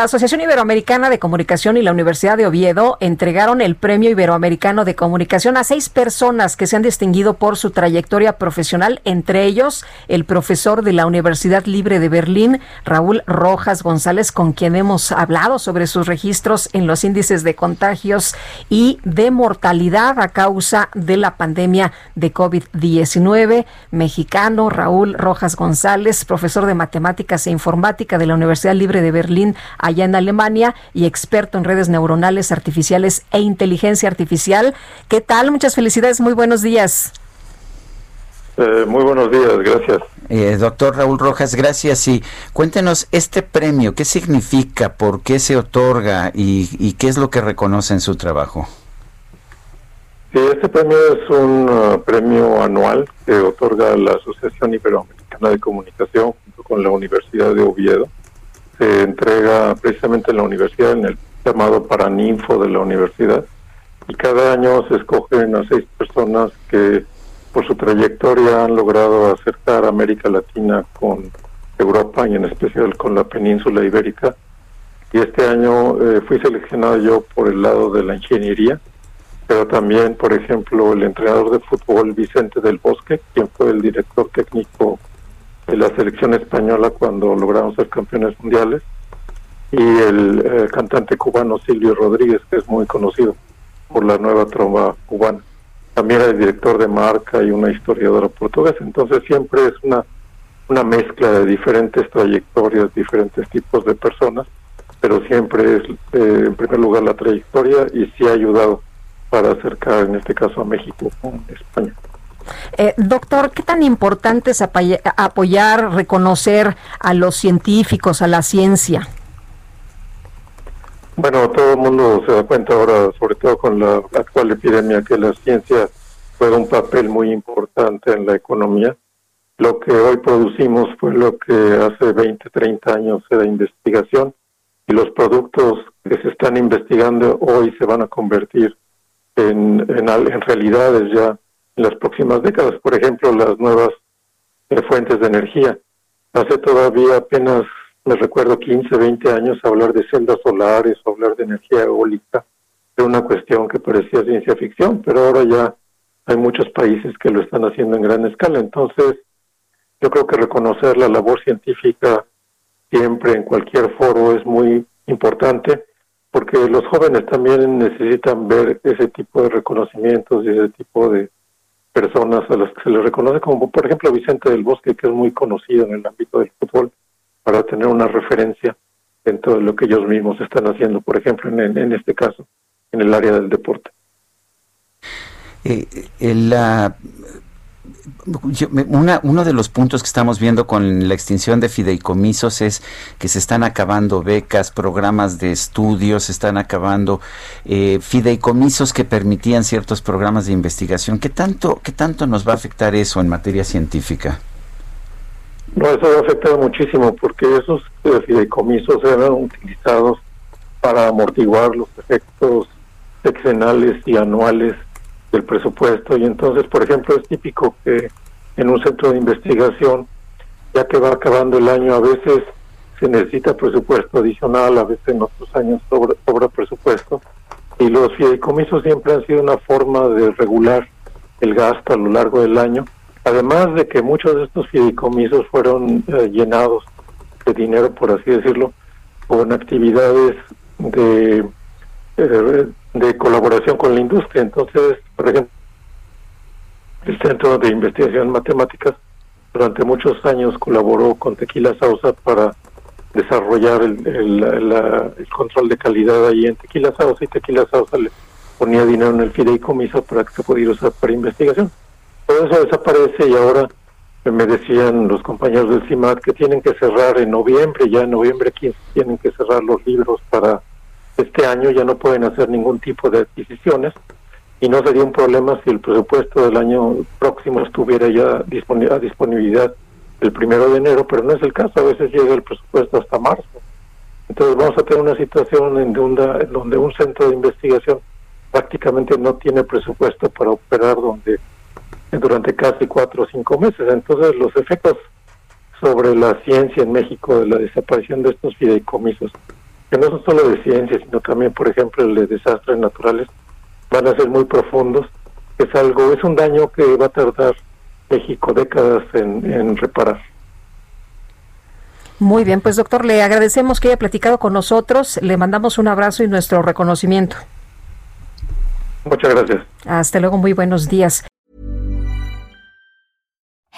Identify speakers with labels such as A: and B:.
A: La Asociación Iberoamericana de Comunicación y la Universidad de Oviedo entregaron el Premio Iberoamericano de Comunicación a seis personas que se han distinguido por su trayectoria profesional, entre ellos el profesor de la Universidad Libre de Berlín, Raúl Rojas González, con quien hemos hablado sobre sus registros en los índices de contagios y de mortalidad a causa de la pandemia de COVID-19. Mexicano, Raúl Rojas González, profesor de Matemáticas e Informática de la Universidad Libre de Berlín, allá en Alemania y experto en redes neuronales artificiales e inteligencia artificial. ¿Qué tal? Muchas felicidades, muy buenos días.
B: Eh, muy buenos días, gracias.
C: Eh, doctor Raúl Rojas, gracias. Y cuéntenos este premio, ¿qué significa, por qué se otorga y, qué es lo que reconoce en su trabajo?
B: Sí, este premio es un uh, premio anual que otorga la Asociación Iberoamericana de Comunicación junto con la Universidad de Oviedo se entrega precisamente en la universidad, en el llamado Paraninfo de la universidad, y cada año se escogen a seis personas que por su trayectoria han logrado acercar América Latina con Europa y en especial con la península ibérica. Y este año eh, fui seleccionado yo por el lado de la ingeniería, pero también, por ejemplo, el entrenador de fútbol Vicente del Bosque, quien fue el director técnico de la selección española cuando logramos ser campeones mundiales y el eh, cantante cubano Silvio Rodríguez que es muy conocido por la nueva tromba cubana. También el director de marca y una historiadora portuguesa. Entonces siempre es una una mezcla de diferentes trayectorias diferentes tipos de personas pero siempre es eh, en primer lugar la trayectoria y sí ha ayudado para acercar en este caso a México con España
A: eh, doctor, ¿qué tan importante es apoyar, reconocer a los científicos, a la ciencia?
B: Bueno, todo el mundo se da cuenta ahora, sobre todo con la actual epidemia, que la ciencia juega un papel muy importante en la economía. Lo que hoy producimos fue lo que hace 20, 30 años era investigación y los productos que se están investigando hoy se van a convertir en, realidades ya en las próximas décadas. Por ejemplo, las nuevas eh, fuentes de energía. Hace todavía apenas, me recuerdo, 15, 20 años hablar de celdas solares, hablar de energía eólica, era una cuestión que parecía ciencia ficción, pero ahora ya hay muchos países que lo están haciendo en gran escala. Entonces, yo creo que reconocer la labor científica siempre en cualquier foro es muy importante porque los jóvenes también necesitan ver ese tipo de reconocimientos y ese tipo de, personas a las que se les reconoce, como por ejemplo Vicente del Bosque, que es muy conocido en el ámbito del fútbol, para tener una referencia dentro de lo que ellos mismos están haciendo, por ejemplo, en, en este caso, en el área del deporte.
C: Eh, la, uno de los puntos que estamos viendo con la extinción de fideicomisos es que se están acabando becas, programas de estudios, se están acabando eh, fideicomisos que permitían ciertos programas de investigación. ¿Qué tanto, ¿Qué tanto nos va a afectar eso en materia científica?
B: No, eso va a afectar muchísimo porque esos eh, fideicomisos eran utilizados para amortiguar los efectos sexenales y anuales del presupuesto. Y entonces, por ejemplo, es típico que en un centro de investigación, ya que va acabando el año, a veces se necesita presupuesto adicional, a veces en otros años sobra, presupuesto, y los fideicomisos siempre han sido una forma de regular el gasto a lo largo del año, además de que muchos de estos fideicomisos fueron eh, llenados de dinero, por así decirlo, con actividades de eh, de colaboración con la industria. Entonces, por ejemplo, el Centro de Investigación en Matemáticas durante muchos años colaboró con Tequila Sausa para desarrollar el, el, control de calidad ahí en Tequila Sausa y Tequila Sausa le ponía dinero en el fideicomiso para que se pudiera usar para investigación. Todo eso desaparece y ahora me decían los compañeros del CIMAT que tienen que cerrar en noviembre, ya en noviembre tienen que cerrar los libros para este año, ya no pueden hacer ningún tipo de adquisiciones y no sería un problema si el presupuesto del año próximo estuviera ya a disponibilidad el primero de enero, pero no es el caso, a veces llega el presupuesto hasta marzo. Entonces vamos a tener una situación en donde, un centro de investigación prácticamente no tiene presupuesto para operar donde durante casi cuatro o cinco meses. Entonces los efectos sobre la ciencia en México de la desaparición de estos fideicomisos, que no son solo de ciencia, sino también, por ejemplo, el de desastres naturales, van a ser muy profundos. Es algo, es un daño que va a tardar México décadas en, en reparar.
A: Muy bien, pues doctor, le agradecemos que haya platicado con nosotros, le mandamos un abrazo y nuestro reconocimiento.
B: Muchas gracias.
A: Hasta luego, muy buenos días.